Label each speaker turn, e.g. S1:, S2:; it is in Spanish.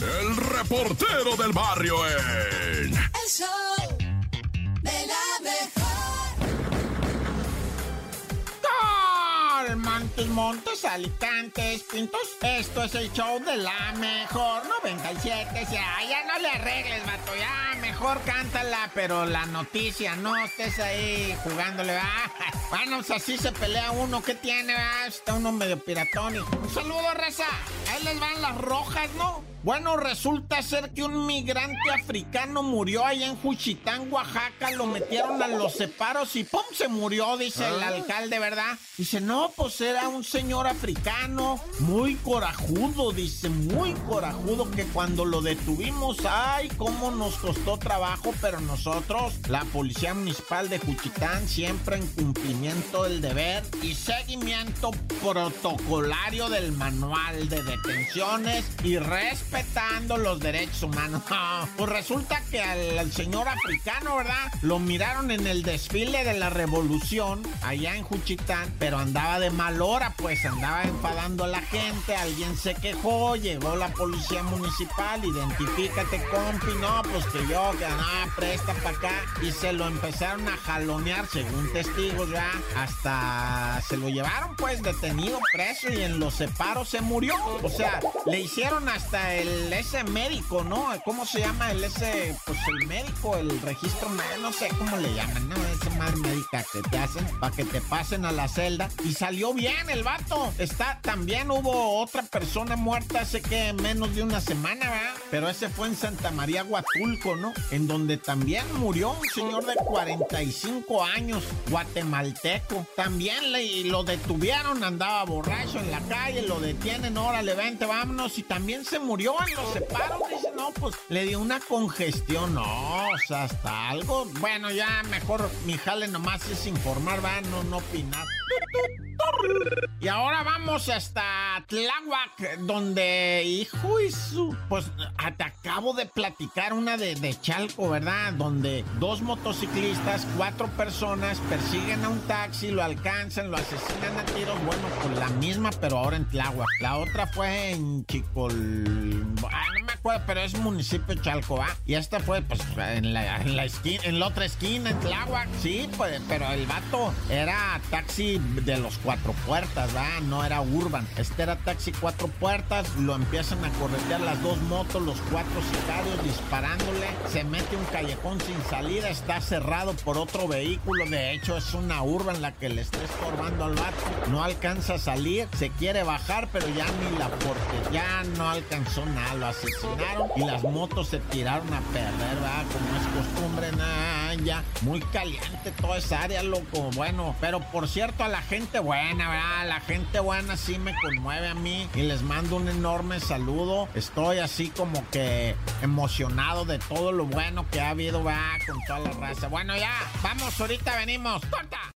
S1: el reportero del barrio en...
S2: El show de la mejor.
S3: Montes, Montes, Alicantes, Pintos. Esto es el show de la mejor 97. Ya, ya no le arregles, vato. Ya, mejor cántala, pero la noticia, no estés ahí jugándole, va. Bueno, pues así se pelea uno. ¿Qué tiene, va? Está uno medio piratónico. Un saludo, raza. Ahí les van las rojas, ¿no? Bueno, resulta ser que un migrante africano murió allá en Juchitán, Oaxaca, lo metieron a los separos y ¡pum! se murió, dice el alcalde, ¿verdad? Dice, no, pues era un señor africano, muy corajudo, dice, muy corajudo, que cuando lo detuvimos, ay, cómo nos costó trabajo, pero nosotros, la Policía Municipal de Juchitán, siempre en cumplimiento del deber y seguimiento protocolario del manual de detenciones y respeto respetando los derechos humanos. pues resulta que al, señor africano, ¿verdad? Lo miraron en el desfile de la revolución allá en Juchitán, pero andaba de mal hora, pues andaba enfadando a la gente, alguien se quejó, llegó la policía municipal, identifícate, compi, no, pues que yo, que nada, presta para acá, y se lo empezaron a jalonear, según testigos, ¿verdad? Hasta se lo llevaron, pues, detenido, preso, y en los separos se murió. O sea, le hicieron hasta el ese médico, ¿no? ¿Cómo se llama el ese, pues el médico, el registro, no sé cómo le llaman, ¿no? Ese más médica que te hacen para que te pasen a la celda. Y salió bien el vato. Está, también hubo otra persona muerta hace que menos de una semana, ¿verdad? Pero ese fue en Santa María Huatulco, ¿no? En donde también murió un señor de 45 años, guatemalteco. También le, lo detuvieron, andaba borracho en la calle, lo detienen, órale, vente, vámonos. Y también se murió en los separos. Dice, no, pues le dio una congestión. No, o sea, hasta algo. Bueno, ya mejor mi jale nomás es informar, va, no, no opinar. Y ahora vamos hasta Tláhuac, donde, hijo y su... Pues te acabo de platicar una de, Chalco, ¿verdad? Donde dos motociclistas, cuatro personas persiguen a un taxi, lo alcanzan, lo asesinan a tiros, bueno, con la misma, pero ahora en Tláhuac. La otra fue en Chicol... Ah, acuerdo, pero es municipio Chalco, ¿va? Y esta fue, pues, en la, en la esquina, en la otra esquina, en Tláhuac, sí, pues, pero el vato era taxi de los cuatro puertas, ¿va? No era urban. Este era taxi cuatro puertas, lo empiezan a corretear las dos motos, los cuatro sicarios disparándole, se mete un callejón sin salida, está cerrado por otro vehículo, de hecho es una urban la que le está estorbando al vato, no alcanza a salir, se quiere bajar, pero ya ni la porque ya no alcanzó nada, lo y las motos se tiraron a perder, ¿va? Como es costumbre, nada, ya muy caliente toda esa área, loco, bueno, pero por cierto a la gente buena, ¿verdad? La gente buena sí me conmueve a mí y les mando un enorme saludo. Estoy así como que emocionado de todo lo bueno que ha habido, ¿verdad? Con toda la raza. Bueno, ya, vamos, ahorita venimos. ¡Corta!